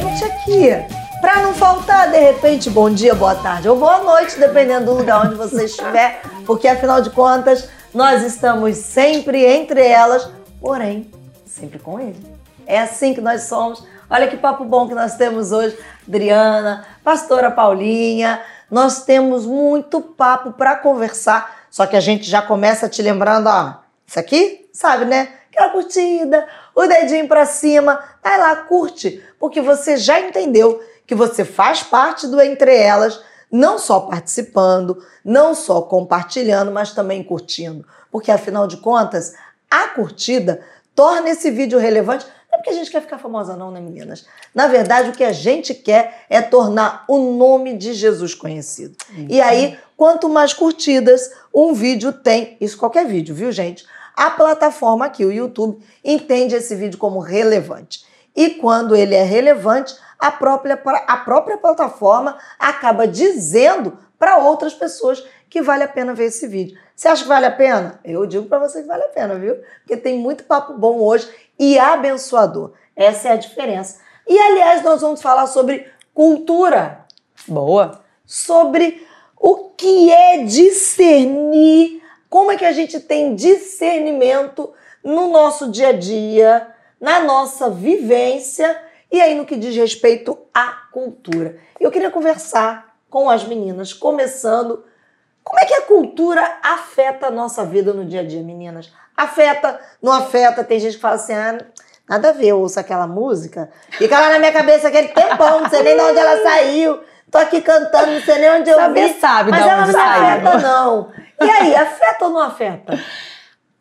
gente aqui. Para não faltar, de repente, bom dia, boa tarde ou boa noite, dependendo do lugar onde você estiver, porque afinal de contas, nós estamos sempre entre elas, porém, sempre com ele. É assim que nós somos. Olha que papo bom que nós temos hoje, Adriana, pastora Paulinha. Nós temos muito papo para conversar, só que a gente já começa te lembrando, ó, isso aqui, sabe, né? Aquela curtida, o dedinho para cima, vai lá, curte, porque você já entendeu que você faz parte do Entre Elas, não só participando, não só compartilhando, mas também curtindo. Porque afinal de contas, a curtida torna esse vídeo relevante. Não é porque a gente quer ficar famosa, não, né, meninas? Na verdade, o que a gente quer é tornar o nome de Jesus conhecido. Uhum. E aí, quanto mais curtidas um vídeo tem, isso qualquer vídeo, viu, gente? A plataforma aqui, o YouTube, entende esse vídeo como relevante. E quando ele é relevante, a própria, a própria plataforma acaba dizendo para outras pessoas que vale a pena ver esse vídeo. Você acha que vale a pena? Eu digo para você que vale a pena, viu? Porque tem muito papo bom hoje e abençoador. Essa é a diferença. E aliás, nós vamos falar sobre cultura. Boa. Sobre o que é discernir, como é que a gente tem discernimento no nosso dia a dia, na nossa vivência e aí, no que diz respeito à cultura, eu queria conversar com as meninas, começando. Como é que a cultura afeta a nossa vida no dia a dia, meninas? Afeta, não afeta? Tem gente que fala assim, ah, nada a ver, eu ouço aquela música, fica lá na minha cabeça aquele tempão, não sei nem de onde ela saiu, tô aqui cantando, não sei nem onde eu Saber vi. sabe mas ela não saiu. afeta, não. E aí, afeta ou não afeta?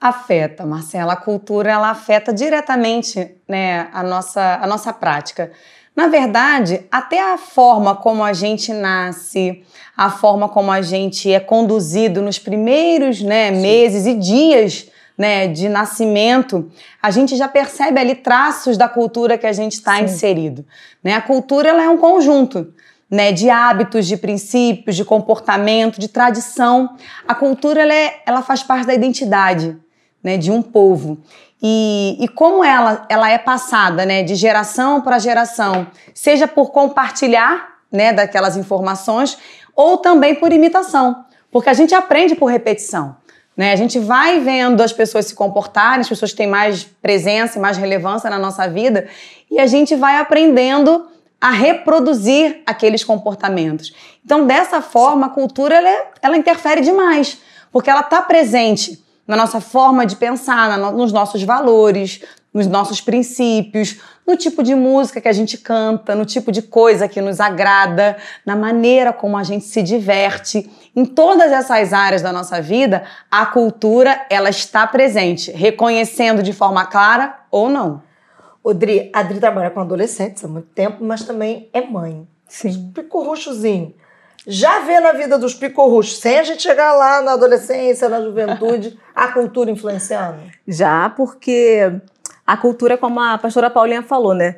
Afeta, Marcela. A cultura ela afeta diretamente né, a, nossa, a nossa prática. Na verdade, até a forma como a gente nasce, a forma como a gente é conduzido nos primeiros né, meses e dias né, de nascimento, a gente já percebe ali traços da cultura que a gente está inserido. Né? A cultura ela é um conjunto. Né, de hábitos, de princípios, de comportamento, de tradição. A cultura ela, é, ela faz parte da identidade né, de um povo. E, e como ela, ela é passada né, de geração para geração, seja por compartilhar né, daquelas informações ou também por imitação, porque a gente aprende por repetição. Né? A gente vai vendo as pessoas se comportarem, as pessoas têm mais presença e mais relevância na nossa vida, e a gente vai aprendendo a reproduzir aqueles comportamentos. Então, dessa forma, a cultura ela, é, ela interfere demais, porque ela está presente na nossa forma de pensar, na, nos nossos valores, nos nossos princípios, no tipo de música que a gente canta, no tipo de coisa que nos agrada, na maneira como a gente se diverte. Em todas essas áreas da nossa vida, a cultura ela está presente, reconhecendo de forma clara ou não. Odri, a Adri trabalha com adolescentes há muito tempo, mas também é mãe. Sim. Picorruchozinho já vê na vida dos picorruchos, sem a gente chegar lá na adolescência, na juventude, a cultura influenciando? Já, porque a cultura, como a pastora Paulinha falou, né?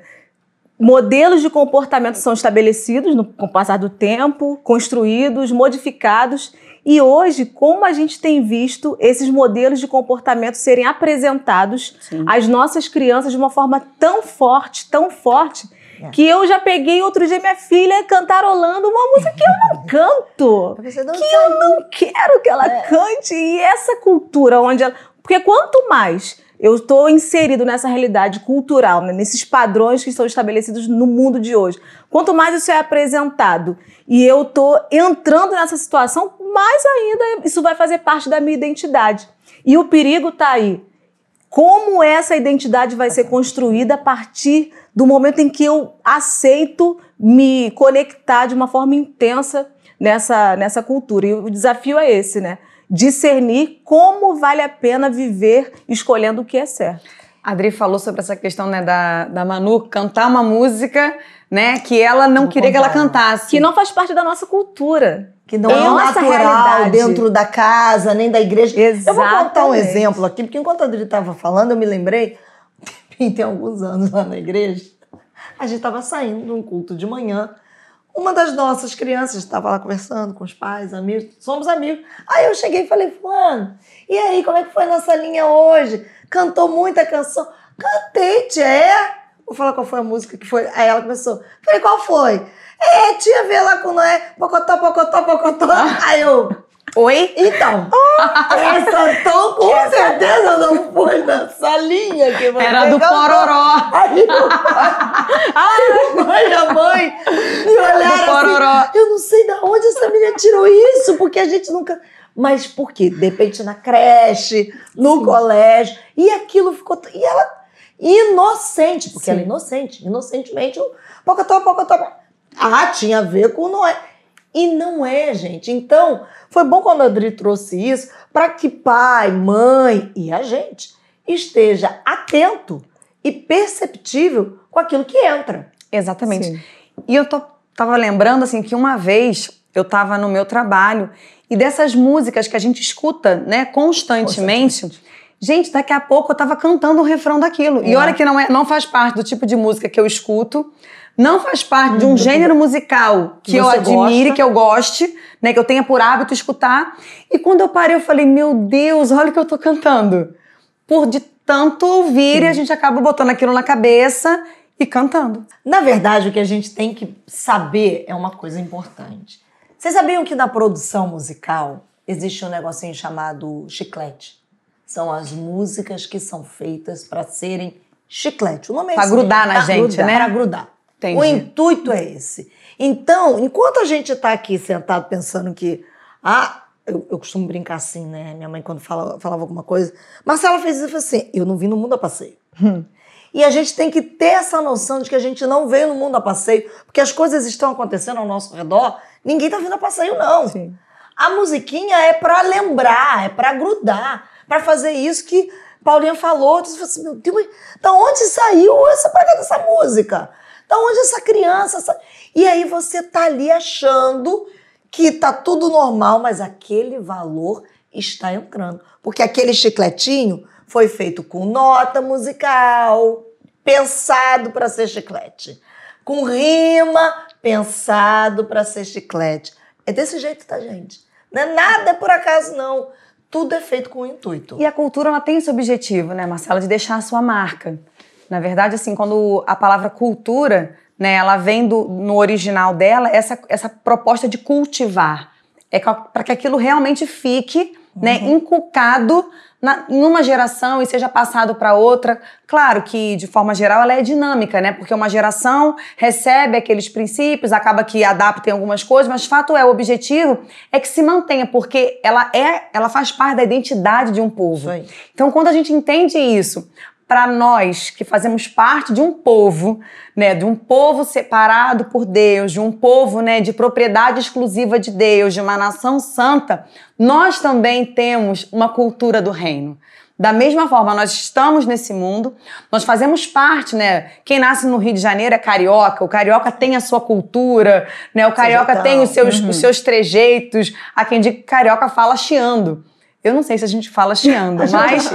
Modelos de comportamento são estabelecidos no, com o passar do tempo, construídos, modificados. E hoje, como a gente tem visto esses modelos de comportamento serem apresentados Sim. às nossas crianças de uma forma tão forte, tão forte, é. Que eu já peguei outro dia minha filha cantarolando uma música que eu não canto. Não que eu não quero que ela é. cante. E essa cultura onde ela. Porque quanto mais eu estou inserido nessa realidade cultural, né, nesses padrões que estão estabelecidos no mundo de hoje. Quanto mais isso é apresentado e eu estou entrando nessa situação, mais ainda isso vai fazer parte da minha identidade. E o perigo está aí. Como essa identidade vai ser construída a partir do momento em que eu aceito me conectar de uma forma intensa nessa, nessa cultura. E o desafio é esse, né? Discernir como vale a pena viver escolhendo o que é certo. A Adri falou sobre essa questão né, da, da Manu cantar uma música né, que ela não, queria que ela cantasse. Que não faz parte da nossa cultura. Que não é, é natural realidade. dentro da casa, nem da igreja. Exatamente. Eu vou contar um exemplo aqui, porque enquanto a Adri estava falando, eu me lembrei tem alguns anos lá na igreja, a gente estava saindo de um culto de manhã. Uma das nossas crianças estava lá conversando com os pais, amigos, somos amigos. Aí eu cheguei e falei, Fulano, e aí, como é que foi a nossa linha hoje? Cantou muita canção? Cantei, Tchê. vou falar qual foi a música que foi. Aí ela começou. Falei, qual foi? É, tinha a ver lá com Noé, pocotó, pocotó, pocotó. Aí eu, Oi? então, essa tom com certeza não foi nessa linha que você Era do cantou. Pororó. Aí o pai, o pai e a mãe me olharam assim, eu não sei de onde essa menina tirou isso, porque a gente nunca... Mas por quê? De repente na creche, no colégio, e aquilo ficou... E ela inocente, porque Sim. ela é inocente, inocentemente, o pocotó, pocotó. Ah, tinha a ver com Noé. E não é, gente. Então, foi bom quando a Adri trouxe isso para que pai, mãe e a gente esteja atento e perceptível com aquilo que entra. Exatamente. Sim. E eu tô, tava lembrando assim que uma vez eu tava no meu trabalho e dessas músicas que a gente escuta, né, constantemente, gente, daqui a pouco eu tava cantando o refrão daquilo. E É. olha que não é, não faz parte do tipo de música que eu escuto, não faz parte de um Do- gênero musical que Que eu você admire, gosta. que eu goste, né, que eu tenha por hábito escutar. E quando eu parei, eu falei: "Meu Deus, olha o que eu tô cantando". Por de tanto ouvir e a gente acaba botando aquilo na cabeça e cantando. Na verdade, o que a gente tem que saber é uma coisa importante. Vocês sabiam que na produção musical existe um negocinho chamado chiclete? São as músicas que são feitas para serem chiclete. O nome é Pra esse grudar mesmo, na pra gente, grudar, né? Pra grudar. Entendi. O intuito é esse. Então, enquanto a gente está aqui sentado pensando que. Ah, eu, eu costumo brincar assim, né? Minha mãe, quando fala, falava alguma coisa. Marcela fez isso e falou assim: eu não vim no mundo a passeio. E a gente tem que ter essa noção de que a gente não veio no mundo a passeio, porque as coisas estão acontecendo ao nosso redor, ninguém tá vindo a passeio, não. Sim. A musiquinha é pra lembrar, é pra grudar, pra fazer isso que Paulinha falou. Você fala assim, meu Deus, da onde saiu essa praga dessa música? Da onde essa criança? essa-" E aí você tá ali achando que tá tudo normal, mas aquele valor está entrando. Porque aquele chicletinho foi feito com nota musical, pensado para ser chiclete. Com rima, pensado para ser chiclete. É desse jeito, tá, gente? Não é nada por acaso, não. Tudo é feito com intuito. E a cultura ela tem esse objetivo, né, Marcela, de deixar a sua marca. Na verdade, assim, quando a palavra cultura, né, ela vem do, no original dela, essa, essa proposta de cultivar. É para que aquilo realmente fique né, inculcado na, em uma geração e seja passado para outra. Claro que, de forma geral, ela é dinâmica, né? Porque uma geração recebe aqueles princípios, acaba que adapta em algumas coisas, mas fato é, o objetivo é que se mantenha, porque ela é, ela faz parte da identidade de um povo. Então, quando a gente entende isso, para nós que fazemos parte de um povo, né, de um povo separado por Deus, de um povo, né, de propriedade exclusiva de Deus, de uma nação santa, nós também temos uma cultura do reino. Da mesma forma, nós estamos nesse mundo, nós fazemos parte, né? Quem nasce no Rio de Janeiro é carioca, o carioca tem a sua cultura, né? O carioca tem os seus, os seus trejeitos. Há quem diga que carioca fala chiando. Eu não sei se a gente fala chiando, mas.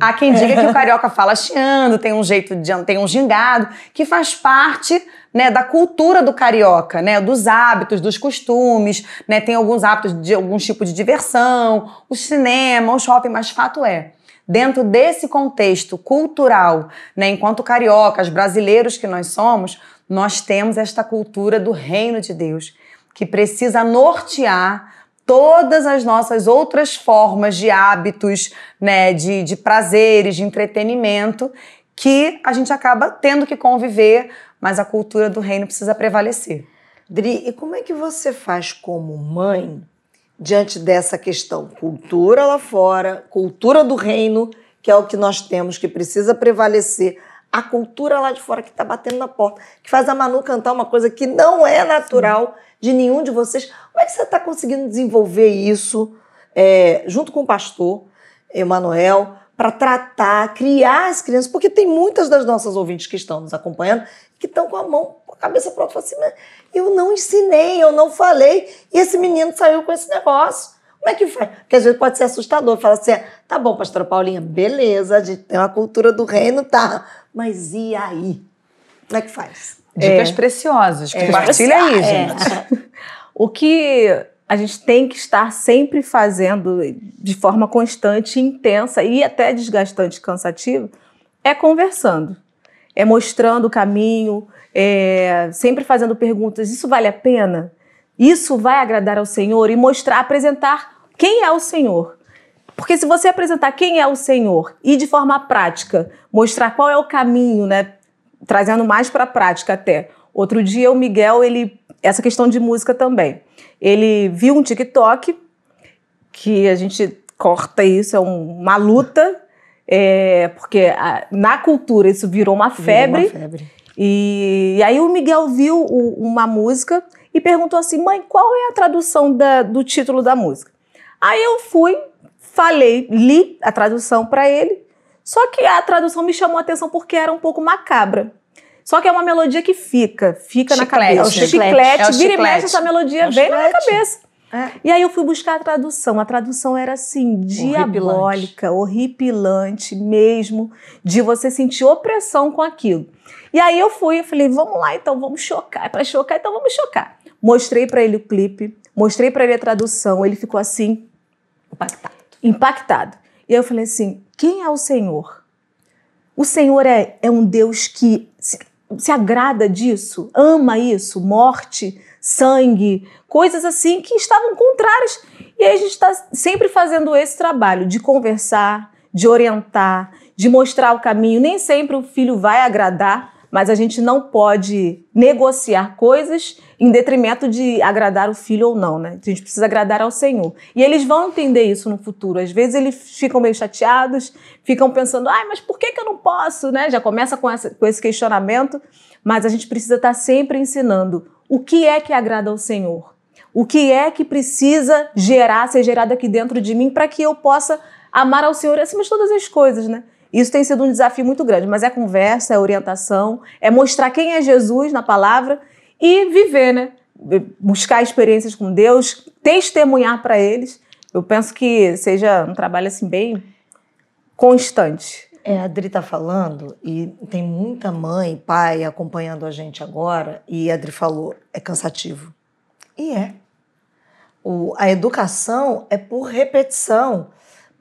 Há quem diga que o carioca fala chiando, tem um jeito de tem um gingado, que faz parte né, da cultura do carioca, né, dos hábitos, dos costumes, né, tem alguns hábitos de algum tipo de diversão, o cinema, o shopping, mas fato é, dentro desse contexto cultural, né, enquanto cariocas, brasileiros que nós somos, nós temos esta cultura do reino de Deus, que precisa nortear todas as nossas outras formas de hábitos, né, de, de prazeres, de entretenimento, que a gente acaba tendo que conviver, mas a cultura do reino precisa prevalecer. Dri, e como é que você faz como mãe diante dessa questão? Cultura lá fora, cultura do reino, que é o que nós temos, que precisa prevalecer. A cultura lá de fora que está batendo na porta, que faz a Manu cantar uma coisa que não é natural de nenhum de vocês. Como é que você está conseguindo desenvolver isso é, junto com o pastor Emanuel para tratar, criar as crianças? Porque tem muitas das nossas ouvintes que estão nos acompanhando que estão com a mão, com a cabeça pronta, falam assim, mas eu não ensinei, eu não falei, e esse menino saiu com esse negócio. Como é que faz? Porque às vezes pode ser assustador. Fala assim, tá bom, pastora Paulinha, beleza, a gente tem uma cultura do reino, tá. Mas e aí? Como é que faz? Dicas preciosas. Compartilha aí, É. gente. O que a gente tem que estar sempre fazendo de forma constante, intensa e até desgastante e cansativa é conversando. é mostrando o caminho, é, sempre fazendo perguntas: isso vale a pena? Isso vai agradar ao Senhor? E mostrar, apresentar quem é o Senhor. Porque se você apresentar quem é o Senhor e de forma prática mostrar qual é o caminho, né, trazendo mais para a prática até. Outro dia o Miguel, ele essa questão de música também. Ele viu um TikTok que a gente corta isso, é um, uma luta, é, porque a, na cultura isso virou uma febre. Virou uma febre. E, e, aí o Miguel viu o, uma música e perguntou assim, mãe, qual é a tradução da, do título da música? Aí eu fui, falei, li a tradução para ele, só que a tradução me chamou a atenção porque era um pouco macabra. Só que é uma melodia que fica, fica chiclete, na cabeça. É o chiclete, chiclete, é o vira e mexe, essa melodia é vem na minha cabeça. É. E aí eu fui buscar a tradução. A tradução era assim, diabólica, horripilante mesmo, de você sentir opressão com aquilo. E aí eu fui e falei, vamos lá então, vamos chocar. É para chocar, então vamos chocar. Mostrei para ele o clipe, mostrei para ele a tradução, ele ficou assim, impactado. Impactado. E aí eu falei assim, quem é o Senhor? O Senhor é, é um Deus que se, se agrada disso, ama isso, morte, sangue, coisas assim que estavam contrárias. E aí a gente está sempre fazendo esse trabalho de conversar, de orientar, de mostrar o caminho. Nem sempre o filho vai agradar, mas a gente não pode negociar coisas em detrimento de agradar o filho ou não, né? A gente precisa agradar ao Senhor. E eles vão entender isso no futuro. Às vezes eles ficam meio chateados, ficam pensando, ai, mas por que, que eu não posso, né? Já começa com, essa, com esse questionamento, mas a gente precisa estar sempre ensinando o que é que agrada ao Senhor. O que é que precisa gerar, ser gerado aqui dentro de mim para que eu possa amar ao Senhor acima de todas as coisas, né? Isso tem sido um desafio muito grande, mas é conversa, é orientação, é mostrar quem é Jesus na palavra e viver, né? Buscar experiências com Deus, testemunhar para eles. Eu penso que seja um trabalho assim bem constante. É, a Adri tá falando e tem muita mãe, pai acompanhando a gente agora e a Adri falou, é cansativo. E é. O, a educação é por repetição.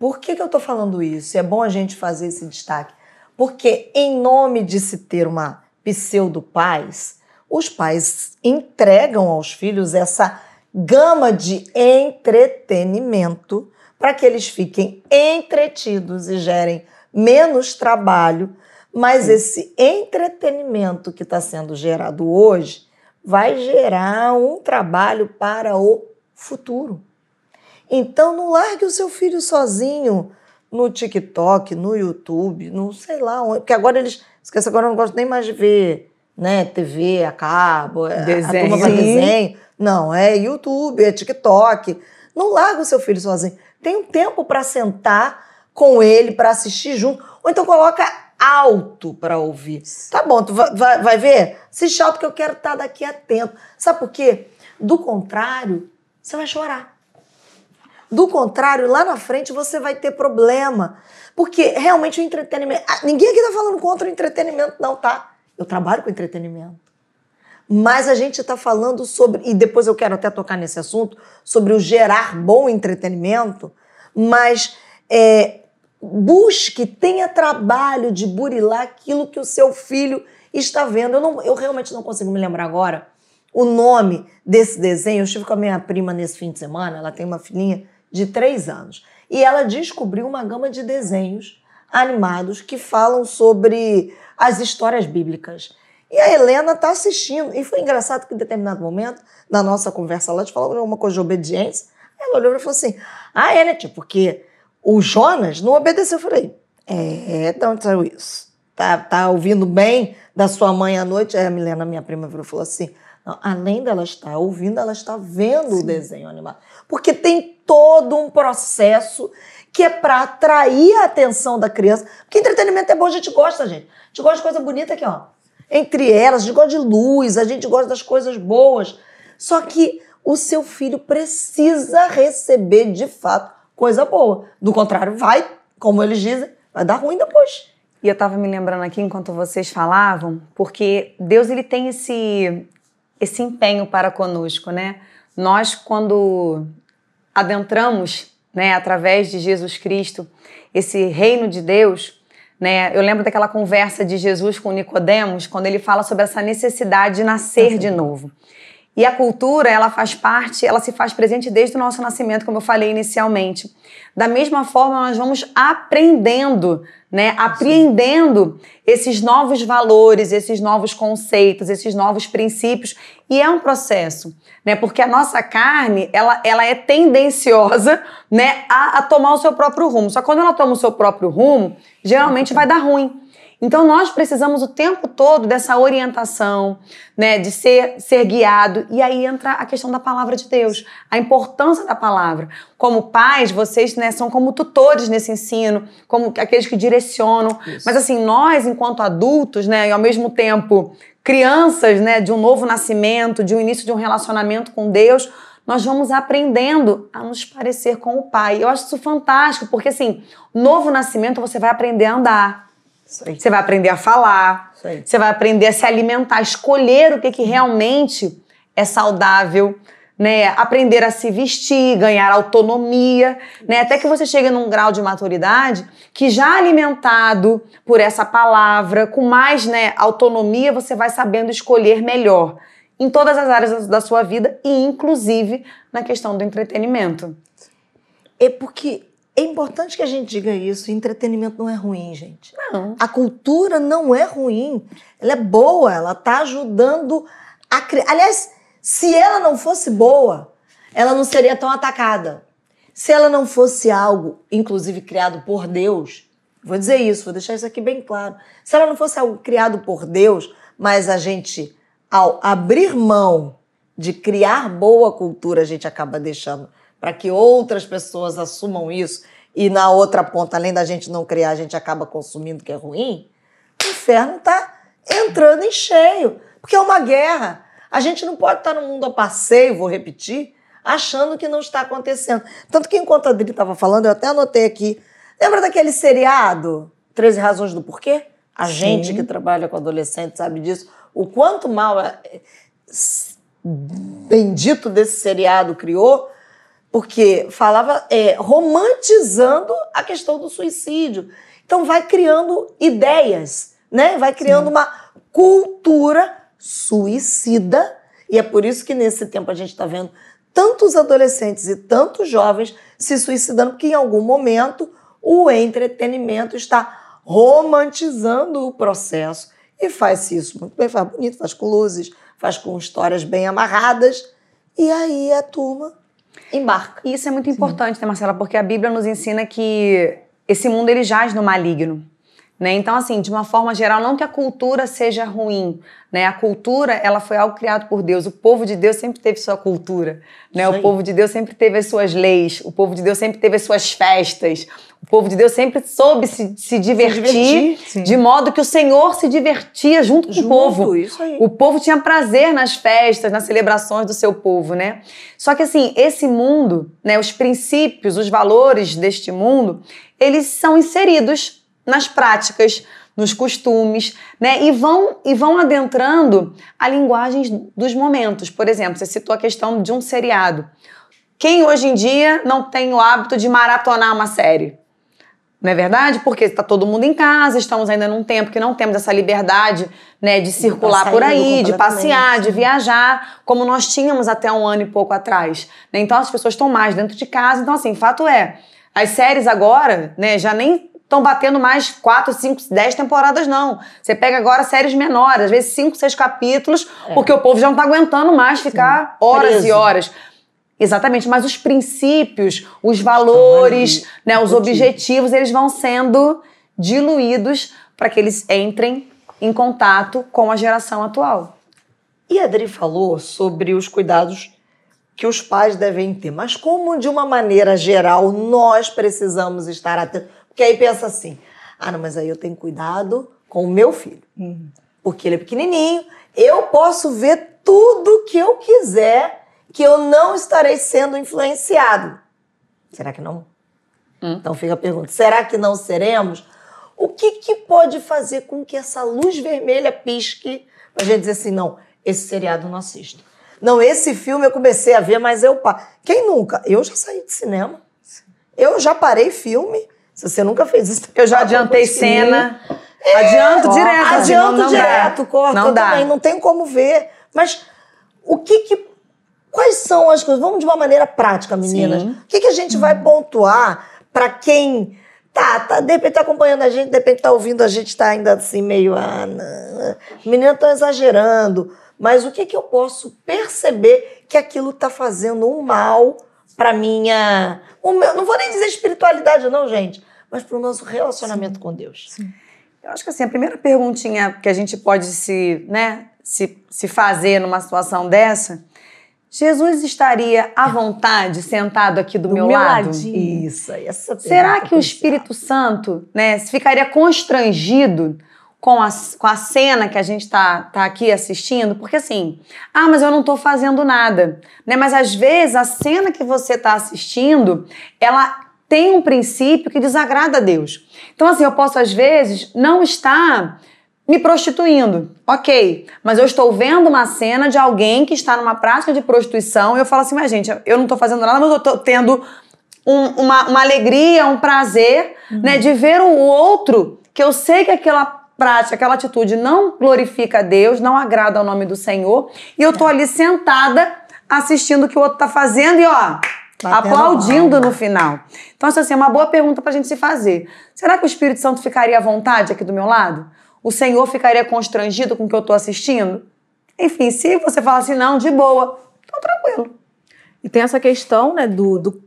Por que, que eu estou falando isso? É bom a gente fazer esse destaque. Porque, em nome de se ter uma pseudo-paz, os pais entregam aos filhos essa gama de entretenimento para que eles fiquem entretidos e gerem menos trabalho. Mas esse entretenimento que está sendo gerado hoje vai gerar um trabalho para o futuro. Então não largue o seu filho sozinho no TikTok, no YouTube, no sei lá onde. Porque agora eles. Esquece, agora eu não gosto nem mais de ver né, TV a cabo, desenho. a turma vai desenho. Não, é YouTube, é TikTok. Não larga o seu filho sozinho. Tem um tempo para sentar com ele, para assistir junto. Ou então coloca alto para ouvir. Tá bom, tu vai, vai, vai ver? Assiste alto que eu quero estar tá daqui atento. Sabe por quê? Do contrário, você vai chorar. Do contrário, lá na frente você vai ter problema. Porque realmente o entretenimento. Ah, ninguém aqui tá falando contra o entretenimento, não, tá? Eu trabalho com entretenimento. Mas a gente está falando sobre, e depois eu quero até tocar nesse assunto, sobre o gerar bom entretenimento, mas é, busque, tenha trabalho de burilar aquilo que o seu filho está vendo. Eu, não, eu realmente não consigo me lembrar agora o nome desse desenho. Eu estive com a minha prima nesse fim de semana, ela tem uma filhinha de três anos. E ela descobriu uma gama de desenhos animados que falam sobre as histórias bíblicas. E a Helena está assistindo. E foi engraçado que em determinado momento, na nossa conversa lá, gente falou alguma coisa de obediência. Ela olhou e falou assim: Ah, é, né, tia? Porque o Jonas não obedeceu. Eu falei: É, de onde saiu isso? Tá, tá ouvindo bem da sua mãe à noite? Aí a Milena, minha prima, falou assim: não, além dela estar ouvindo, ela está vendo Sim. o desenho animado. Porque tem todo um processo que é para atrair a atenção da criança. Porque entretenimento é bom, a gente gosta, gente. A gente gosta de coisa bonita aqui, ó. Entre elas, a gente gosta de luz, a gente gosta das coisas boas. Só que o seu filho precisa receber, de fato, coisa boa. Do contrário, vai, como eles dizem, vai dar ruim depois. E eu estava me lembrando aqui enquanto vocês falavam, porque Deus ele tem esse esse empenho para conosco, né? Nós quando adentramos, né, através de Jesus Cristo, esse reino de Deus, Né? Eu lembro daquela conversa de Jesus com Nicodemos, quando ele fala sobre essa necessidade de nascer de novo. E a cultura, ela faz parte, ela se faz presente desde o nosso nascimento, como eu falei inicialmente. Da mesma forma, nós vamos aprendendo, né, apreendendo esses novos valores, esses novos conceitos, esses novos princípios, e é um processo, né, porque a nossa carne, ela, ela é tendenciosa, né, a, a tomar o seu próprio rumo. Só que quando ela toma o seu próprio rumo, geralmente vai dar ruim. Então nós precisamos o tempo todo dessa orientação, né, de ser ser guiado. E aí entra a questão da palavra de Deus, a importância da palavra. Como pais, vocês, né, são como tutores nesse ensino, como aqueles que direcionam. Isso. Mas assim, nós enquanto adultos, né, e ao mesmo tempo crianças, né, de um novo nascimento, de um início de um relacionamento com Deus, nós vamos aprendendo a nos parecer com o Pai. Eu acho isso fantástico, porque assim, novo nascimento você vai aprender a andar. Você vai aprender a falar, você vai aprender a se alimentar, escolher o que, que realmente é saudável, né? Aprender a se vestir, ganhar autonomia, né? Até que você chegue num grau de maturidade que já alimentado por essa palavra, com mais né, autonomia, você vai sabendo escolher melhor em todas as áreas da sua vida e inclusive na questão do entretenimento. É porque é importante que a gente diga isso. Entretenimento não é ruim, gente. Não. A cultura não é ruim. Ela é boa. Ela está ajudando a criar. Aliás, se ela não fosse boa, ela não seria tão atacada. Se ela não fosse algo, inclusive criado por Deus, vou dizer isso, vou deixar isso aqui bem claro. Se ela não fosse algo criado por Deus, mas a gente, ao abrir mão de criar boa cultura, a gente acaba deixando para que outras pessoas assumam isso e na outra ponta, além da gente não criar, a gente acaba consumindo que é ruim, o inferno está entrando em cheio, porque é uma guerra. A gente não pode estar no mundo a passeio, vou repetir, achando que não está acontecendo. Tanto que enquanto a Adri estava falando, eu até anotei aqui, lembra daquele seriado, 13 Razões do Porquê? A Sim. gente que trabalha com adolescente sabe disso. O quanto mal é, bendito desse seriado criou, porque falava é, romantizando a questão do suicídio. Então vai criando ideias, né? Vai criando Sim. uma cultura suicida. E é por isso que nesse tempo a gente está vendo tantos adolescentes e tantos jovens se suicidando, porque em algum momento o entretenimento está romantizando o processo. E faz isso muito bem, faz bonito, faz com luzes, faz com histórias bem amarradas. E aí a turma embarca. E isso é muito importante, né, Marcela? Porque a Bíblia nos ensina que esse mundo ele jaz no maligno. Né? Então, assim, de uma forma geral, não que a cultura seja ruim, né? A cultura, ela foi algo criado por Deus. O povo de Deus sempre teve sua cultura, né? O povo de Deus sempre teve as suas leis. O povo de Deus sempre teve as suas festas. O povo de Deus sempre soube se, se divertir, se divertir de modo que o Senhor se divertia junto com junto, o povo. O povo tinha prazer nas festas, nas celebrações do seu povo, né? Só que assim, esse mundo, né, os princípios, os valores deste mundo, eles são inseridos nas práticas, nos costumes, né? E vão, e vão adentrando a linguagem dos momentos. Por exemplo, você citou a questão de um seriado. Quem hoje em dia não tem o hábito de maratonar uma série? Não é verdade? Porque está todo mundo em casa, estamos ainda num tempo que não temos essa liberdade né, de circular por aí, de passear, de viajar, como nós tínhamos até um ano e pouco atrás. Né? Então as pessoas estão mais dentro de casa. Então, assim, fato é, as séries agora né, já nem estão batendo mais quatro, cinco, dez temporadas, não. Você pega agora séries menores, às vezes cinco, seis capítulos, é. porque o povo já não está aguentando mais ficar Sim. horas Preso. e horas. Exatamente, mas os princípios, os valores, né, os objetivos, eles vão sendo diluídos para que eles entrem em contato com a geração atual. E a Adri falou sobre os cuidados que os pais devem ter, mas como de uma maneira geral nós precisamos estar atentos porque aí pensa assim: ah, não, mas aí eu tenho cuidado com o meu filho. Uhum. Porque ele é pequenininho, eu posso ver tudo que eu quiser, que eu não estarei sendo influenciado. Será que não? Hum. Então fica a pergunta: será que não seremos? O que, que pode fazer com que essa luz vermelha pisque pra gente dizer assim, não, esse seriado não assisto. Não, esse filme eu comecei a ver, mas eu. Quem nunca? Eu já saí de cinema. Eu já parei filme se você nunca fez isso, eu já adiantei cena. Adianto direto. assim, Adianto não- não dá. direto, corta Não dá. também, não tem como ver. Mas o que que. Quais são as coisas? Vamos de uma maneira prática, meninas. Sim. O que, que a gente vai pontuar para quem tá, tá, de repente tá acompanhando a gente, de repente tá ouvindo a gente, tá ainda assim meio. Ah, não, menina tá exagerando. Mas o que, que eu posso perceber que aquilo tá fazendo um mal para minha. Meu, não vou nem dizer espiritualidade, não, gente, mas para o nosso relacionamento com Deus. Eu acho que assim, a primeira perguntinha que a gente pode se, né, se, se fazer numa situação dessa, Jesus estaria à vontade sentado aqui do, Do meu, meu lado? ladinho. Isso, essa Será pergunta que o. Espírito Santo, né, ficaria constrangido com a, com a cena que a gente tá, tá aqui assistindo? Porque assim, ah, mas eu não tô fazendo nada, né? Mas às vezes a cena que você tá assistindo, ela tem um princípio que desagrada a Deus. Então assim, eu posso às vezes não estar me prostituindo, ok, mas eu estou vendo uma cena de alguém que está numa prática de prostituição e eu falo assim, mas gente, eu não tô fazendo nada, mas eu tô tendo um- uma, uma alegria, um prazer, né, de ver o outro, que eu sei que aquela prática, aquela atitude não glorifica a Deus, não agrada ao nome do Senhor, e eu tô ali sentada assistindo o que o outro tá fazendo e ó, Batendo aplaudindo no final. Então, isso assim, é uma boa pergunta pra gente se fazer. Será que o Espírito Santo ficaria à vontade aqui do meu lado? O Senhor ficaria constrangido com o que eu tô assistindo? Enfim, se você falar assim, não, de boa, então tranquilo. E tem essa questão, né, do, do,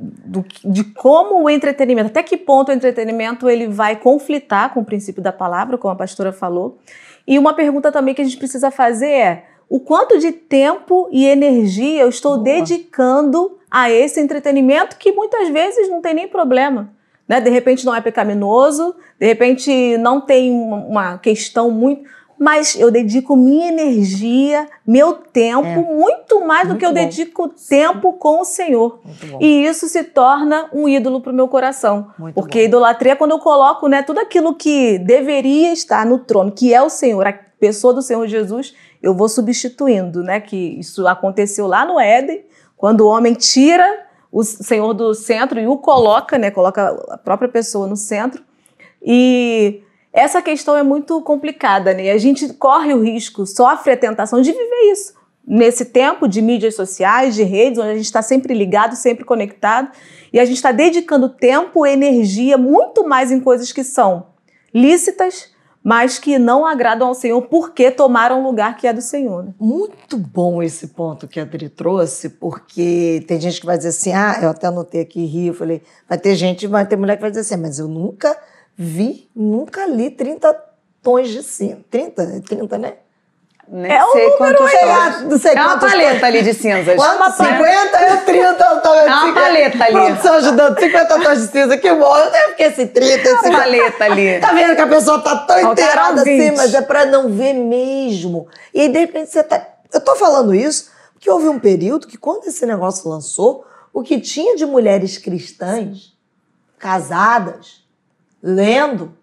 do- de como o entretenimento, até que ponto o entretenimento ele vai conflitar com o princípio da palavra, como a pastora falou. E uma pergunta também que a gente precisa fazer é: o quanto de tempo e energia eu estou Boa. dedicando a esse entretenimento que muitas vezes não tem nem problema? Né? De repente não é pecaminoso, de repente não tem uma- uma questão muito. Mas eu dedico minha energia, meu tempo, É. muito mais do Muito que eu bom. dedico tempo com o Senhor. E isso se torna um ídolo para o meu coração. Muito Porque bom. idolatria é quando eu coloco né, tudo aquilo que deveria estar no trono, que é o Senhor, a pessoa do Senhor Jesus, eu vou substituindo, né? Que isso aconteceu lá no Éden, quando o homem tira o Senhor do centro e o coloca, né? Coloca a própria pessoa no centro. E essa questão é muito complicada, né? A gente corre o risco, sofre a tentação de viver isso. Nesse tempo de mídias sociais, de redes, onde a gente está sempre ligado, sempre conectado, e a gente está dedicando tempo energia muito mais em coisas que são lícitas, mas que não agradam ao Senhor, porque tomaram o lugar que é do Senhor. né? Muito bom esse ponto que a Adri trouxe, porque tem gente que vai dizer assim, ah, eu até anotei aqui, rio, falei, vai ter gente, vai ter mulher que vai dizer assim, mas eu nunca vi, nunca li 30 tons de cinza. 30? É 30, né? Nem É o sei número quantos Sei tons. lá, não sei É uma paleta ali de cinzas. Quanto? 50 ou 30? Eu tava É uma paleta ali. Produção ajudando, 50 tons de cinza, que bom. Eu fiquei assim, 30, É uma 50. paleta ali. Tá vendo que a pessoa tá tão Faltaram inteirada assim, 20. mas é pra não ver mesmo. E aí, de repente, você tá. Eu tô falando isso porque houve um período que, quando esse negócio lançou, o que tinha de mulheres cristãs, casadas, lendo,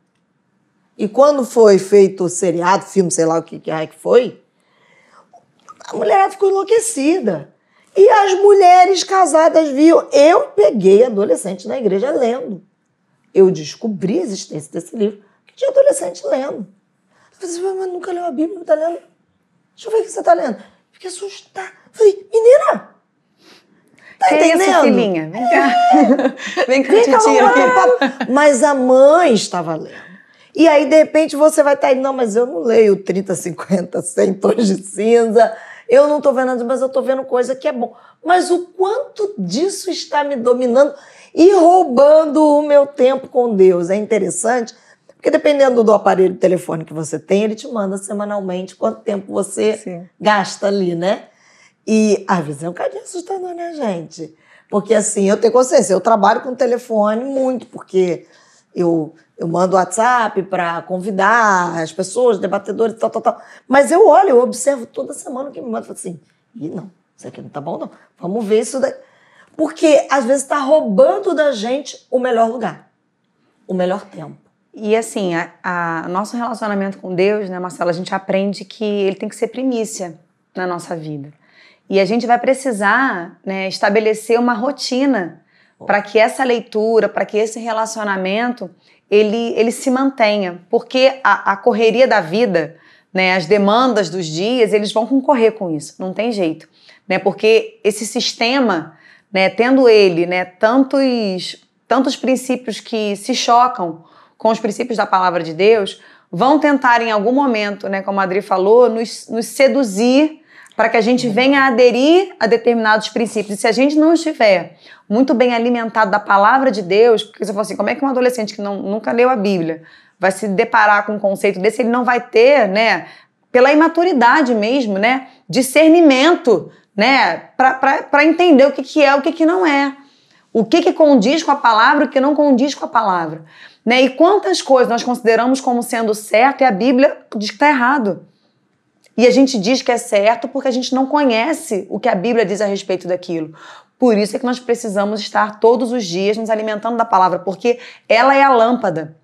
e quando foi feito o seriado, filme, sei lá o que, que é que foi, a mulherada ficou enlouquecida. E as mulheres casadas viam. Eu peguei adolescente na igreja lendo. Eu descobri a existência desse livro, que tinha adolescente lendo. Eu falei assim, mas nunca leu a Bíblia, tá lendo? Deixa eu ver o que você tá lendo. Fiquei assustada. Falei, menina, tá entendendo? isso, filhinha? Vem cá. Vem cá, Vem cá, papo. Mas a mãe estava lendo. E aí, de repente, você vai estar aí, não, mas eu não leio 30, 50, 100 tons de cinza. Eu não estou vendo nada, mas eu estou vendo coisa que é bom. Mas o quanto disso está me dominando e roubando o meu tempo com Deus? É interessante, porque dependendo do aparelho de telefone que você tem, ele te manda semanalmente quanto tempo você Sim. gasta ali, né? E às vezes é um bocadinho assustador, né, gente? Porque assim, eu tenho consciência, eu trabalho com telefone muito, porque eu, eu mando WhatsApp para convidar as pessoas, debatedores, tal, tal, tal. Mas eu olho, eu observo toda semana o que me manda e falo assim: ih, não, isso aqui não tá bom, não. Vamos ver isso daí. Porque às vezes está roubando da gente o melhor lugar, o melhor tempo. E assim, a- nosso relacionamento com Deus, né, Marcela, a gente aprende que ele tem que ser primícia na nossa vida. E a gente vai precisar né, estabelecer uma rotina para que essa leitura, para que esse relacionamento, ele, ele se mantenha, porque a, a correria da vida, né, as demandas dos dias, eles vão concorrer com isso, não tem jeito, né, porque esse sistema, né, tendo ele, né, tantos, tantos princípios que se chocam com os princípios da palavra de Deus, vão tentar em algum momento, né, como a Adri falou, nos, nos seduzir para que a gente venha a aderir a determinados princípios. E se a gente não estiver muito bem alimentado da palavra de Deus, porque você fala assim, como é que um adolescente que não, nunca leu a Bíblia vai se deparar com um conceito desse, ele não vai ter, né, pela imaturidade mesmo, né, discernimento, né, para entender o que, que é, o que, que não é. O que, que condiz com a palavra e o que não condiz com a palavra. Né? E quantas coisas nós consideramos como sendo certo e a Bíblia diz que está errado. E a gente diz que é certo porque a gente não conhece o que a Bíblia diz a respeito daquilo. Por isso é que nós precisamos estar todos os dias nos alimentando da palavra, porque ela é a lâmpada.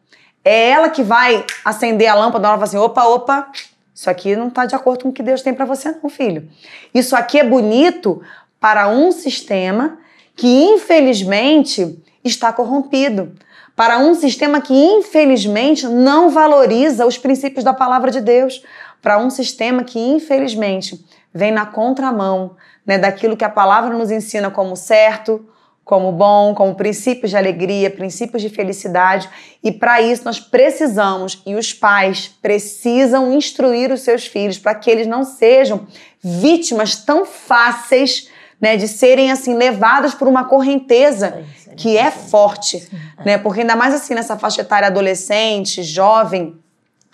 É ela que vai acender a lâmpada na hora e assim: opa, opa, isso aqui não está de acordo com o que Deus tem para você, não, filho. Isso aqui é bonito para um sistema que, infelizmente, está corrompido. Para um sistema que, infelizmente, não valoriza os princípios da palavra de Deus para um sistema que, infelizmente, vem na contramão né, daquilo que a palavra nos ensina como certo, como bom, como princípios de alegria, princípios de felicidade. E para isso nós precisamos, e os pais precisam instruir os seus filhos para que eles não sejam vítimas tão fáceis né, de serem assim levados por uma correnteza que é forte, né? Porque ainda mais assim nessa faixa etária adolescente, jovem,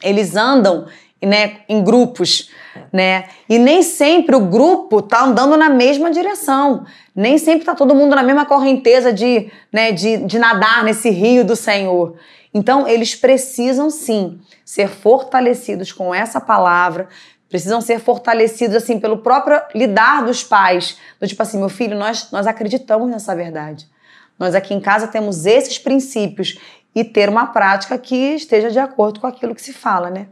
eles andam né, em grupos, né? E nem sempre o grupo tá andando na mesma direção. Nem sempre tá todo mundo na mesma correnteza de, né, de, de nadar nesse rio do Senhor. Então, eles precisam sim ser fortalecidos com essa palavra, precisam ser fortalecidos assim pelo próprio lidar dos pais. Do tipo assim, meu filho, nós, nós acreditamos nessa verdade. Nós aqui em casa temos esses princípios e ter uma prática que esteja de acordo com aquilo que se fala, né?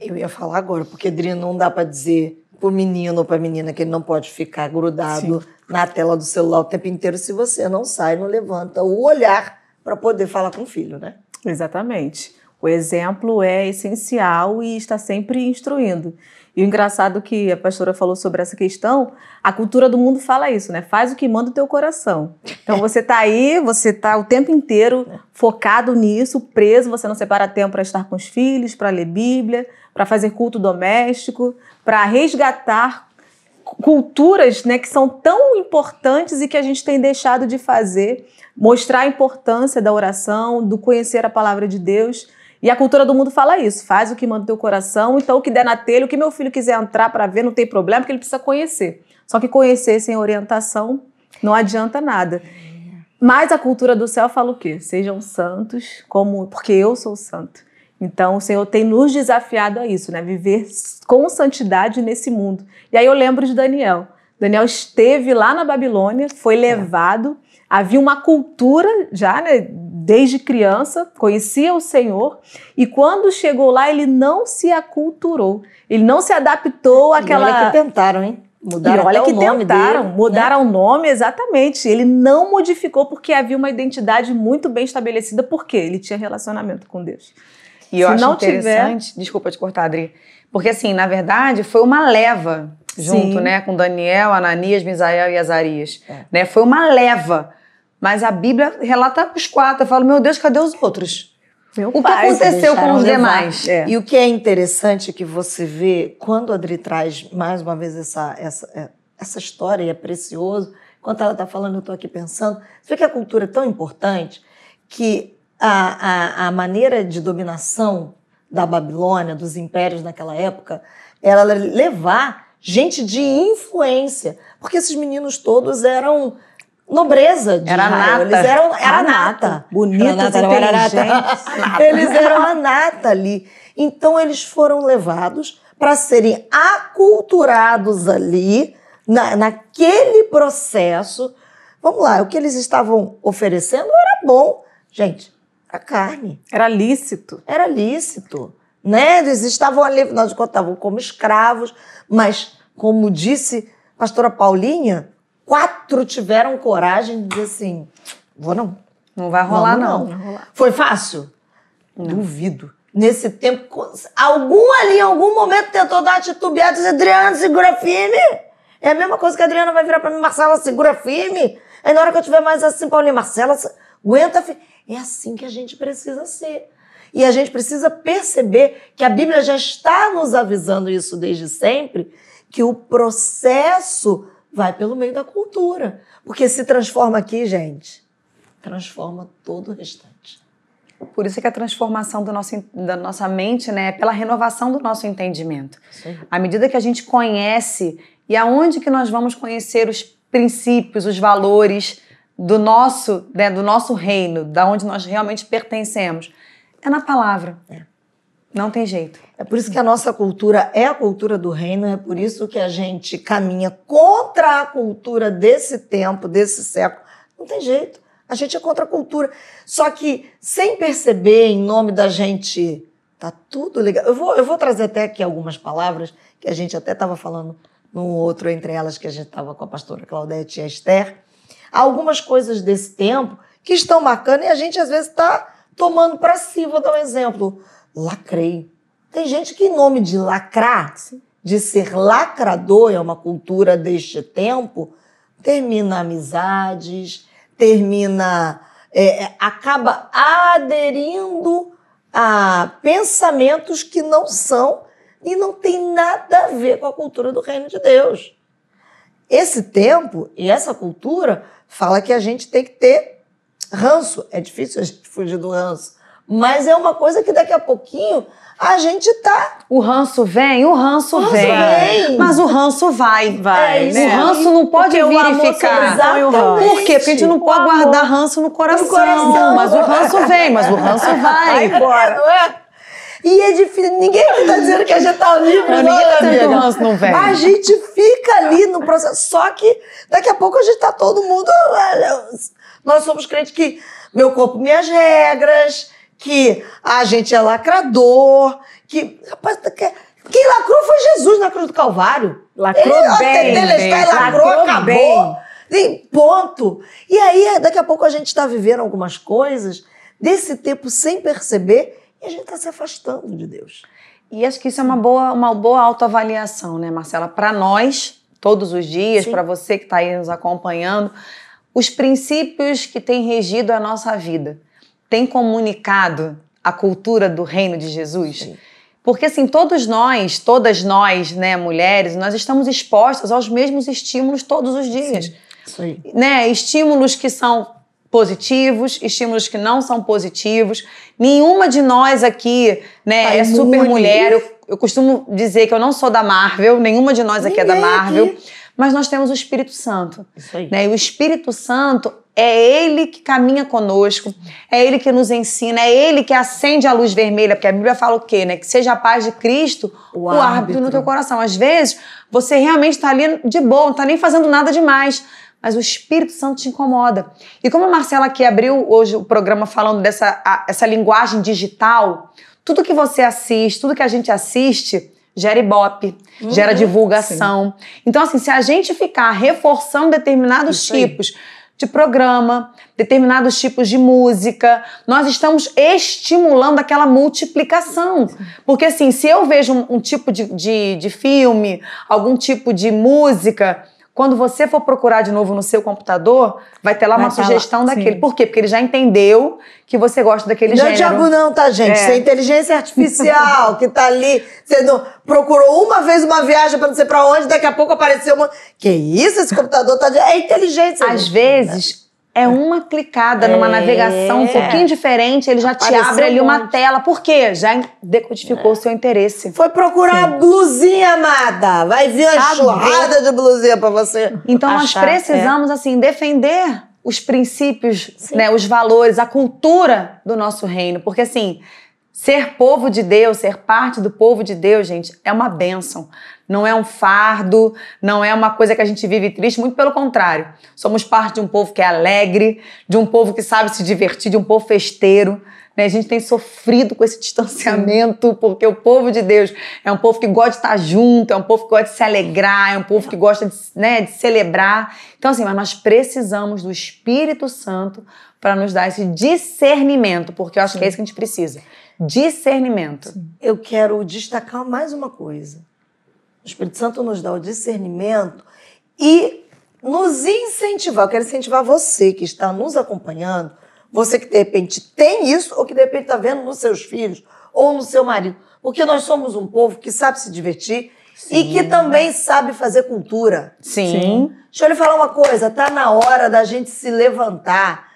Eu ia falar agora, porque Dri não dá para dizer pro menino ou pra menina que ele não pode ficar grudado Sim. na tela do celular o tempo inteiro se você não sai, não levanta o olhar para poder falar com o filho, né? Exatamente. O exemplo é essencial e está sempre instruindo. E o engraçado que a pastora falou sobre essa questão, a cultura do mundo fala isso, né? Faz o que manda o teu coração. Então você tá aí, você tá o tempo inteiro focado nisso, preso, você não separa tempo para estar com os filhos, para ler Bíblia, para fazer culto doméstico, para resgatar culturas, né, que são tão importantes e que a gente tem deixado de fazer, mostrar a importância da oração, do conhecer a palavra de Deus. E a cultura do mundo fala isso: faz o que manda o teu coração, então o que der na telha, o que meu filho quiser entrar para ver, não tem problema, porque ele precisa conhecer. Só que conhecer sem orientação não adianta nada. Mas a cultura do céu fala o quê? Sejam santos, como porque eu sou santo. Então o Senhor tem nos desafiado a isso, né? Viver com santidade nesse mundo. E aí eu lembro de Daniel. Daniel esteve lá na Babilônia, foi levado. Havia uma cultura já, né? Desde criança, conhecia o Senhor, e quando chegou lá, ele não se aculturou, ele não se adaptou àquela. E olha que tentaram, hein? Mudaram e olha que tentaram, dele, mudaram né? o nome, exatamente. Ele não modificou porque havia uma identidade muito bem estabelecida, porque ele tinha relacionamento com Deus. E Se eu acho interessante, tiver... desculpa te cortar, Adri, porque assim, na verdade, foi uma leva junto, Sim. né, com Daniel, Ananias, Misael e Azarias, é. né? Foi uma leva mas a Bíblia relata os quatro. Eu falo, meu Deus, cadê os outros? Meu o pai, que aconteceu com os demais? É. E o que é interessante é que você vê, quando a Adri traz mais uma vez essa, essa, é, essa história, e é precioso, enquanto ela está falando, eu estou aqui pensando, você vê que a cultura é tão importante que a, a, a maneira de dominação da Babilônia, dos impérios naquela época, era levar gente de influência, porque esses meninos todos eram nobreza de era Israel. Nata. Eles eram era a nata. nata. Bonitos, nata, inteligentes. Eles eram a nata ali. Então eles foram levados para serem aculturados ali na, naquele processo. Vamos lá, o que eles estavam oferecendo era bom, gente. A carne. Era lícito. Era lícito. Né? Eles estavam ali, nós contavam como escravos, mas como disse a pastora Paulinha, quatro tiveram coragem de dizer assim: vou não. Não vai rolar, não. não. Foi fácil? Duvido. Nesse tempo, algum ali, em algum momento, tentou dar uma titubeada e dizer, Adriana, segura firme. É a mesma coisa que a Adriana vai virar pra mim, Marcela, segura firme. Aí na hora que eu tiver mais assim, Paulinha, Marcela, aguenta firme. É assim que a gente precisa ser. E a gente precisa perceber que a Bíblia já está nos avisando isso desde sempre, que o processo vai pelo meio da cultura. Porque se transforma aqui, gente, transforma todo o restante. Por isso que a transformação do nosso, da nossa mente né, é pela renovação do nosso entendimento. Sim. À medida que a gente conhece, e aonde que nós vamos conhecer os princípios, os valores do nosso, né, do nosso reino, da onde nós realmente pertencemos, é na palavra. É. Não tem jeito. É por isso que a nossa cultura é a cultura do reino, é por isso que a gente caminha contra a cultura desse tempo, desse século. Não tem jeito. A gente é contra a cultura. Só que, sem perceber, em nome da gente, tá tudo legal. Eu vou, eu vou trazer até aqui algumas palavras que a gente até estava falando no outro, entre elas, que a gente estava com a pastora Claudete e a Esther. algumas coisas desse tempo que estão marcando e a gente, às vezes, está tomando para si. Vou dar um exemplo. Lacrei. Tem gente que, em nome de lacrar, de ser lacrador, é uma cultura deste tempo, termina amizades, termina. É, é, acaba aderindo a pensamentos que não são e não tem nada a ver com a cultura do reino de Deus. Esse tempo e essa cultura fala que a gente tem que ter ranço. É difícil a gente fugir do ranço, mas é uma coisa que daqui a pouquinho a gente tá. O ranço vem, o ranço, o ranço vem, vem, Mas o ranço vai. Vai. É, né? O ranço não pode Porque verificar. Por quê? Porque a gente não pode guardar ranço no coração. no coração. Mas o ranço vem, mas o ranço vai. Vai embora. Não é? E é difícil. Ninguém está dizendo que a gente está livre, não, ninguém tá dizendo que o ranço não vem. A gente fica ali no processo. Só que daqui a pouco a gente está todo mundo. Nós somos crentes que meu corpo, minhas regras que a gente é lacrador, que. Rapaz, tá quem lacrou foi Jesus na cruz do Calvário. Lacrou ele, bem. Ele bem. lacrou, lacrou, acabou. Bem. ponto. E aí, daqui a pouco a gente está vivendo algumas coisas desse tempo sem perceber e a gente está se afastando de Deus. E acho que isso é uma boa, uma boa autoavaliação, né, Marcela? Para nós, todos os dias, para você que está aí nos acompanhando, os princípios que têm regido a nossa vida tem comunicado a cultura do reino de Jesus? Sim. Porque assim, todos nós, todas nós, né, mulheres, nós estamos expostas aos mesmos estímulos todos os dias. Sim. Isso aí. Né? Estímulos que são positivos, estímulos que não são positivos. Nenhuma de nós aqui, né, tá é super mulher. Eu, eu, costumo dizer que eu não sou da Marvel, nenhuma de nós aqui Ninguém é da Marvel. Aqui. Mas nós temos o Espírito Santo. Isso aí. Né? E o Espírito Santo é Ele que caminha conosco, é Ele que nos ensina, é Ele que acende a luz vermelha, porque a Bíblia fala o quê, né? Que seja a paz de Cristo o, o árbitro. no teu coração. Às vezes, você realmente está ali de boa, não está nem fazendo nada demais, mas o Espírito Santo te incomoda. E como a Marcela aqui abriu hoje o programa falando dessa a, essa linguagem digital, tudo que você assiste, tudo que a gente assiste, gera ibope, uhum, gera divulgação. Sim. Então, assim, se a gente ficar reforçando determinados Isso tipos aí de programa, determinados tipos de música. Nós estamos estimulando aquela multiplicação. Porque, assim, se eu vejo um, um tipo de, de, de filme, algum tipo de música quando você for procurar de novo no seu computador, vai ter lá vai uma sugestão lá, daquele. Sim. Por quê? Porque ele já entendeu que você gosta daquele não gênero. Não é diabo não, tá, gente? É. Isso é inteligência artificial que tá ali. Você não procurou uma vez uma viagem para não sei para onde, daqui a pouco apareceu uma... Que isso? Esse computador tá... De... É inteligência. Às gente. vezes, é uma clicada numa é. navegação um pouquinho diferente, ele já Apareceu te abre ali uma tela. Por quê? Já decodificou o é. seu interesse. Foi procurar Sim. blusinha, amada. Vai vir uma Sabe? enxurrada de blusinha pra você. Então achar. nós precisamos, é. assim, defender os princípios, né, os valores, a cultura do nosso reino. Porque, assim, ser povo de Deus, ser parte do povo de Deus, gente, é uma bênção não é um fardo, não é uma coisa que a gente vive triste, muito pelo contrário. Somos parte de um povo que é alegre, de um povo que sabe se divertir, de um povo festeiro. Né? A gente tem sofrido com esse distanciamento, porque o povo de Deus é um povo que gosta de estar junto, é um povo que gosta de se alegrar, é um povo que gosta de, né, de celebrar. Então, assim, mas nós precisamos do Espírito Santo para nos dar esse discernimento, porque eu acho Sim. que é isso que a gente precisa discernimento. Eu quero destacar mais uma coisa. O Espírito Santo nos dá o discernimento e nos incentivar. Eu quero incentivar você que está nos acompanhando, você que de repente tem isso ou que de repente está vendo nos seus filhos ou no seu marido. Porque nós somos um povo que sabe se divertir Sim. e que também sabe fazer cultura. Sim. Sim. Deixa eu lhe falar uma coisa, tá na hora da gente se levantar.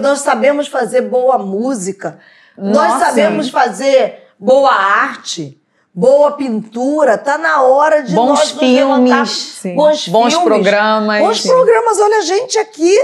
Nós sabemos fazer boa música. Nossa. Nós sabemos fazer boa arte boa pintura, tá na hora de bons nós filmes, bons, bons filmes, programas, bons programas. Olha a gente aqui,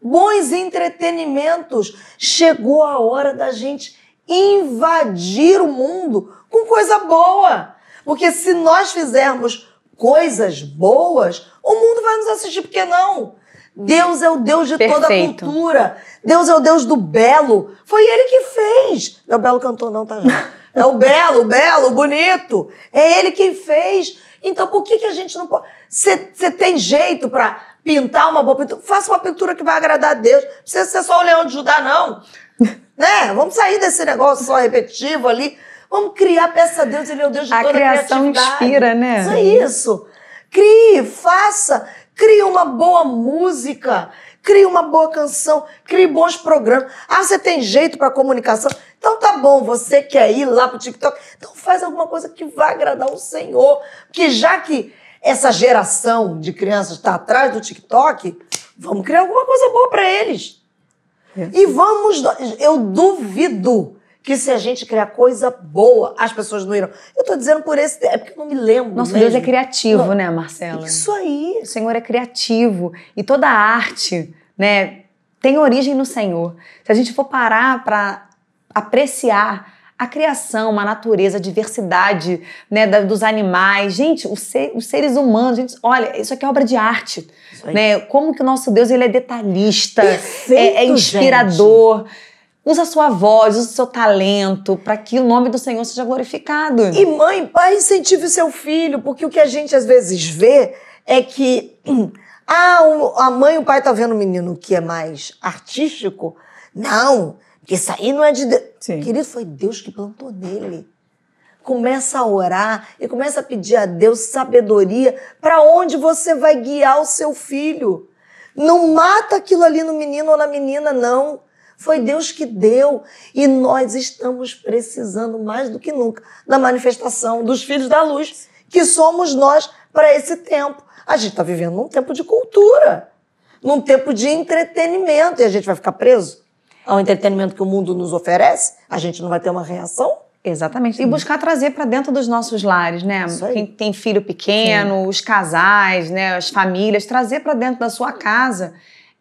bons entretenimentos. Chegou a hora da gente invadir o mundo com coisa boa, porque se nós fizermos coisas boas, o mundo vai nos assistir, porque não? Deus é o Deus de Perfeito. toda a cultura. Deus é o Deus do belo. Foi ele que fez. O belo cantor, não, tá? É o belo, belo, bonito. É ele quem fez. Então por que, que a gente não pode. Você tem jeito para pintar uma boa pintura? Faça uma pintura que vai agradar a Deus. Não precisa ser só o leão de Judá, não. né? Vamos sair desse negócio só repetitivo ali. Vamos criar peça a Deus, ele é o Deus de a toda a criação inspira, né? Isso é isso. Crie, faça, crie uma boa música, crie uma boa canção, crie bons programas. Ah, você tem jeito para comunicação? Então tá bom, você quer ir lá pro TikTok, então faz alguma coisa que vai agradar o Senhor. Porque já que essa geração de crianças está atrás do TikTok, vamos criar alguma coisa boa para eles. É. E vamos, eu duvido que se a gente criar coisa boa, as pessoas não irão. Eu tô dizendo por esse, é porque eu não me lembro. Nosso mesmo. Deus é criativo, não. né, Marcela? Isso aí. O Senhor é criativo e toda a arte, né, tem origem no Senhor. Se a gente for parar para apreciar a criação, a natureza, a diversidade né, da, dos animais. Gente, os, ser, os, seres humanos, gente, olha, isso aqui é obra de arte. Né? Como que o nosso Deus ele é detalhista, Perfeito, é, é, inspirador. Gente. Usa a sua voz, usa o seu talento para que o nome do Senhor seja glorificado. E mãe, pai, incentive o seu filho, porque o que a gente às vezes vê é que ah, a mãe e o pai tá vendo o menino que é mais artístico. Não, porque isso aí não é de Deus. Querido, foi Deus que plantou nele. Começa a orar e começa a pedir a Deus sabedoria para onde você vai guiar o seu filho. Não mata aquilo ali no menino ou na menina, não. Foi Deus que deu. E nós estamos precisando mais do que nunca da manifestação dos filhos da luz, que somos nós para esse tempo. A gente está vivendo num tempo de cultura, num tempo de entretenimento, e a gente vai ficar preso ao entretenimento que o mundo nos oferece, a gente não vai ter uma reação? Exatamente. E buscar trazer para dentro dos nossos lares, né? Quem tem filho pequeno, Sim. os casais, né? As famílias, trazer para dentro da sua casa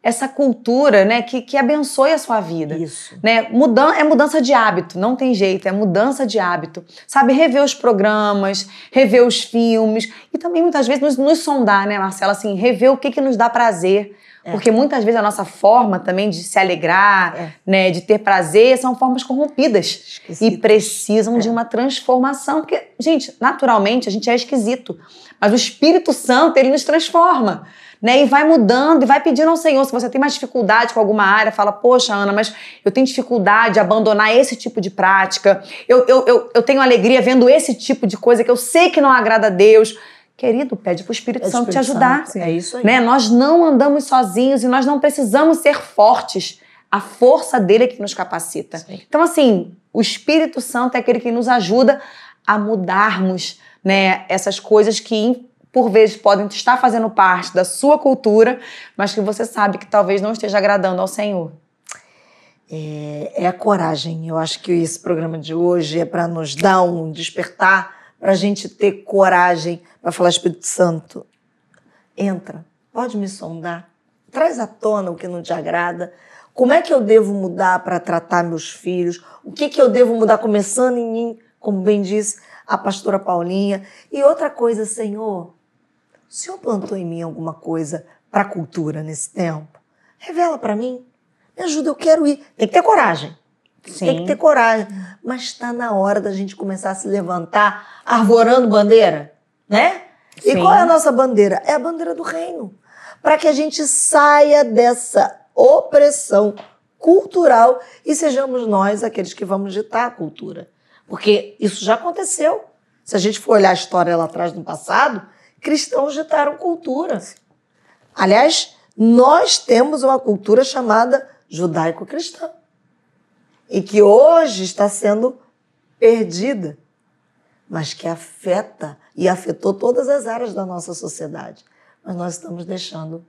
essa cultura, né? Que, que abençoe a sua vida. Isso. Né? Mudan é mudança de hábito, não tem jeito, é mudança de hábito. Sabe, rever os programas, rever os filmes e também muitas vezes nos, nos sondar, né, Marcela? Assim, rever o que, que nos dá prazer é. Porque muitas vezes a nossa forma também de se alegrar, é. né, de ter prazer, são formas corrompidas e precisam é. de uma transformação. Porque, gente, naturalmente a gente é esquisito, mas o Espírito Santo ele nos transforma. Né, e vai mudando e vai pedindo ao Senhor. Se você tem mais dificuldade com alguma área, fala, poxa, Ana, mas eu tenho dificuldade de abandonar esse tipo de prática. Eu, eu, eu, eu tenho alegria vendo esse tipo de coisa que eu sei que não agrada a Deus. Querido, pede para o Espírito é Santo te ajudar. Santo, é isso aí. Né? Nós não andamos sozinhos e nós não precisamos ser fortes. A força dele é que nos capacita. Sim. Então, assim, o Espírito Santo é aquele que nos ajuda a mudarmos né, essas coisas que, por vezes, podem estar fazendo parte da sua cultura, mas que você sabe que talvez não esteja agradando ao Senhor. É, é a coragem. Eu acho que esse programa de hoje é para nos dar um despertar para a gente ter coragem para falar, Espírito Santo, entra, pode me sondar, traz à tona o que não te agrada. Como é que eu devo mudar para tratar meus filhos? O que, que eu devo mudar, começando em mim, como bem disse a pastora Paulinha? E outra coisa, Senhor, o Senhor plantou em mim alguma coisa para a cultura nesse tempo? Revela para mim. Me ajuda, eu quero ir. Tem que ter coragem. Sim. Tem que ter coragem. Mas está na hora da gente começar a se levantar arvorando bandeira, né? Sim. E qual é a nossa bandeira? É a bandeira do reino. Para que a gente saia dessa opressão cultural e sejamos nós aqueles que vamos ditar a cultura. Porque isso já aconteceu. Se a gente for olhar a história lá atrás no passado, cristãos ditaram cultura. Aliás, nós temos uma cultura chamada judaico-cristã e que hoje está sendo perdida, mas que afeta e afetou todas as áreas da nossa sociedade. Mas nós estamos deixando,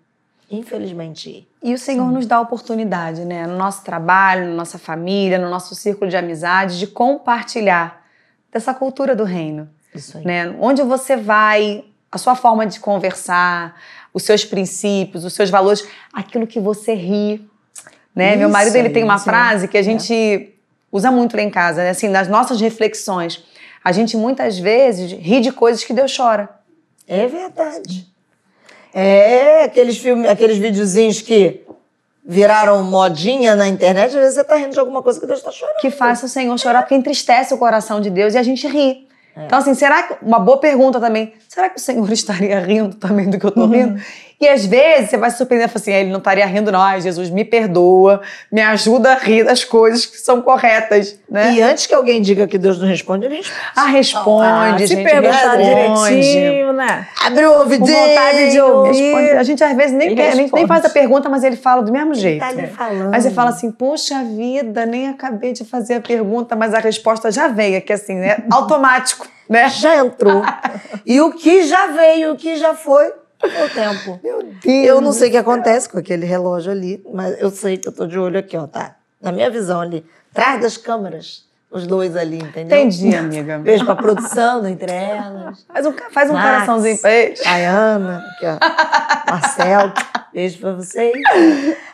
infelizmente, ir. E o Senhor Sim. nos dá a oportunidade, né, no nosso trabalho, na nossa família, no nosso círculo de amizade, de compartilhar dessa cultura do reino. Isso aí. Né? Onde você vai, a sua forma de conversar, os seus princípios, os seus valores, aquilo que você ri. Né? Meu marido ele tem uma frase que a gente é. usa muito lá em casa, né? assim, nas nossas reflexões. A gente muitas vezes ri de coisas que Deus chora. É verdade. É, aqueles filmes, aqueles videozinhos que viraram modinha na internet, às vezes você tá rindo de alguma coisa que Deus está chorando. Que faça o Senhor chorar, porque entristece o coração de Deus e a gente ri. É. Então, assim, será que. Uma boa pergunta também. Será que o Senhor estaria rindo também do que eu tô uhum. E às vezes você vai se surpreender e falar assim: ele não estaria rindo, não. Ai, Jesus, me perdoa, me ajuda a rir das coisas que são corretas. Né? E antes que alguém diga que Deus não responde, ele responde. Ah, responde, ah, gente. Se perguntar direitinho, né? Abre o ouvidinho. Com vontade de ouvir. A gente às vezes nem, quer, nem, nem, faz a pergunta, mas ele fala do mesmo jeito. Ele tá ali falando. Mas você fala assim: puxa vida, nem acabei de fazer a pergunta, mas a resposta já veio, que assim, né? Automático né? Já entrou. e o que já veio, o que já foi, o tempo. Meu Deus. Eu não sei o que acontece com aquele relógio ali, mas eu sei que eu tô de olho aqui, ó, tá? Na minha visão ali, atrás das câmeras. Os dois ali, entendeu? Entendi, amiga. Beijo pra produção, entre elas. Faz um, faz um Max, coraçãozinho pra eles. Ana, aqui, ó. Marcelo, beijo pra vocês.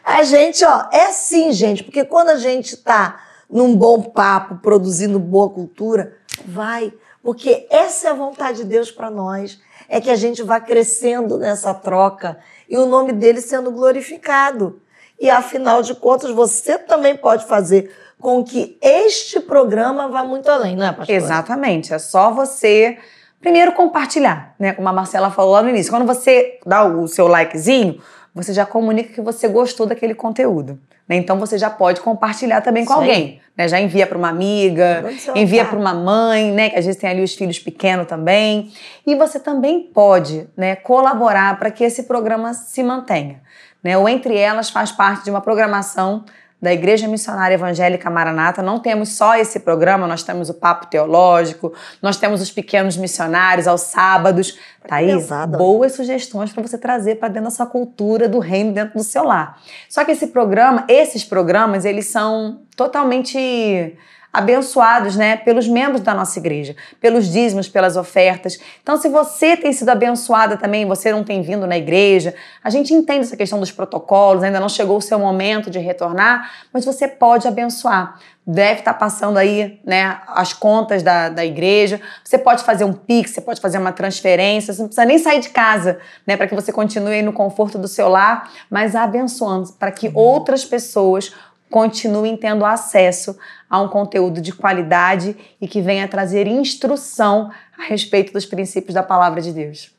A gente, ó, é assim, gente, porque quando a gente tá num bom papo, produzindo boa cultura, vai porque essa é a vontade de Deus para nós, é que a gente vá crescendo nessa troca e o nome dele sendo glorificado. E afinal de contas, você também pode fazer com que este programa vá muito além, não é, pastor? Exatamente. É só você primeiro compartilhar, né? Como a Marcela falou lá no início. Quando você dá o seu likezinho, você já comunica que você gostou daquele conteúdo. Né? Então você já pode compartilhar também com Sim. alguém. Né? Já envia para uma amiga, envia para uma mãe, né? Que às vezes tem ali os filhos pequenos também. E você também pode né, colaborar para que esse programa se mantenha. Né? O Entre Elas faz parte de uma programação da Igreja Missionária Evangélica Maranata. Não temos só esse programa, nós temos o Papo Teológico, nós temos os Pequenos Missionários aos sábados. Thaís, Pesada. boas sugestões para você trazer para dentro da sua cultura do reino, dentro do seu lar. Só que esse programa, esses programas, eles são totalmente abençoados, né, pelos membros da nossa igreja, pelos dízimos, pelas ofertas. Então, se você tem sido abençoada também, você não tem vindo na igreja, a gente entende essa questão dos protocolos, ainda não chegou o seu momento de retornar, mas você pode abençoar. Deve estar passando aí, né, as contas da, da igreja. Você pode fazer um pix, você pode fazer uma transferência, você não precisa nem sair de casa, né, para que você continue aí no conforto do seu lar, mas abençoando para que outras pessoas continuem tendo acesso a um conteúdo de qualidade e que venha trazer instrução a respeito dos princípios da palavra de Deus.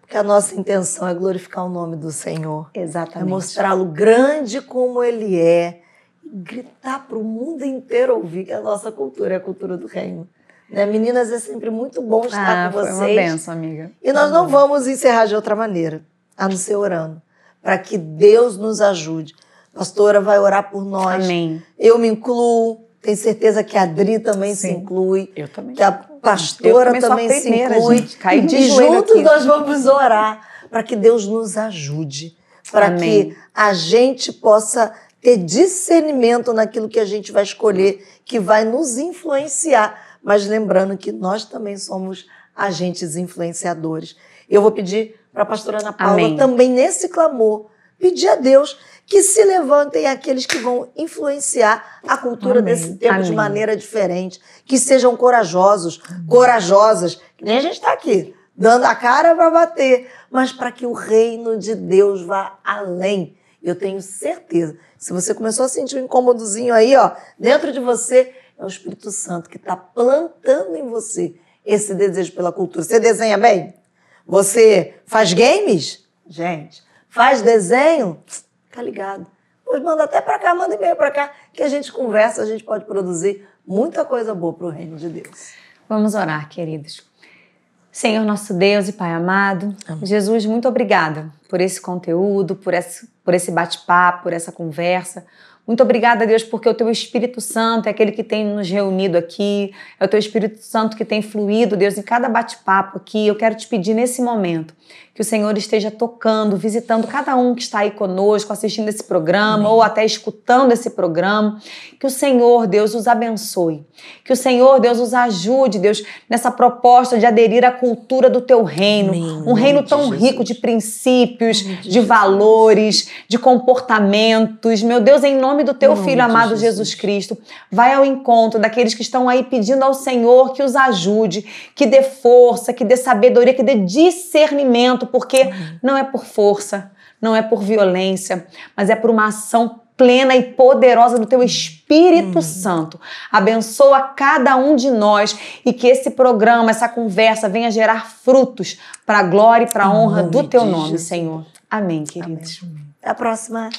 Porque a nossa intenção é glorificar o nome do Senhor. Exatamente. É mostrá-lo grande como ele é. E gritar para o mundo inteiro ouvir que a nossa cultura é a cultura do reino. Né? Meninas, é sempre muito bom estar ah, com vocês. Foi uma benção, amiga. E nós não vamos encerrar de outra maneira, a não ser orando, para que Deus nos ajude pastora vai orar por nós. Amém. Eu me incluo, tenho certeza que a Adri também Sim. se inclui. Eu também. Que a pastora também se inclui. Gente. Caí de e juntos aqui. nós vamos orar para que Deus nos ajude, para que a gente possa ter discernimento naquilo que a gente vai escolher, que vai nos influenciar. Mas lembrando que nós também somos agentes influenciadores. Eu vou pedir para a pastora Ana Paula Amém. também nesse clamor, pedir a Deus que se levantem aqueles que vão influenciar a cultura Amém. desse tempo Amém. de maneira diferente, que sejam corajosos, corajosas, que nem a gente está aqui, dando a cara para bater, mas para que o reino de Deus vá além. Eu tenho certeza. Se você começou a sentir um incômodozinho aí, ó, dentro de você, é o Espírito Santo que está plantando em você esse desejo pela cultura. Você desenha bem? Você faz games? Gente, faz desenho? Fica ligado. Pois manda até para cá, manda e-mail para cá, que a gente conversa, a gente pode produzir muita coisa boa para o reino de Deus. Vamos orar, queridos. Senhor nosso Deus e Pai amado, Amém. Jesus, muito obrigada por esse conteúdo, por esse, por esse bate-papo, por essa conversa. Muito obrigada, Deus, porque o teu Espírito Santo é aquele que tem nos reunido aqui, é o teu Espírito Santo que tem fluído, Deus, em cada bate-papo aqui. Eu quero te pedir nesse momento que o Senhor esteja tocando, visitando cada um que está aí conosco, assistindo esse programa Amém. ou até escutando esse programa. Que o Senhor, Deus, os abençoe. Que o Senhor, Deus, os ajude, Deus, nessa proposta de aderir à cultura do teu reino. Amém. Um reino tão rico de princípios, de, de valores, de comportamentos. Meu Deus, em nome do teu Filho amado Jesus. Jesus Cristo, vai ao encontro daqueles que estão aí pedindo ao Senhor que os ajude, que dê força, que dê sabedoria, que dê discernimento porque não é por força, não é por violência, mas é por uma ação plena e poderosa do teu Espírito hum. Santo. Abençoa cada um de nós e que esse programa, essa conversa venha gerar frutos para a glória e para a honra do teu nome, Jesus. Senhor. Amém, queridos. Amém. Até a próxima.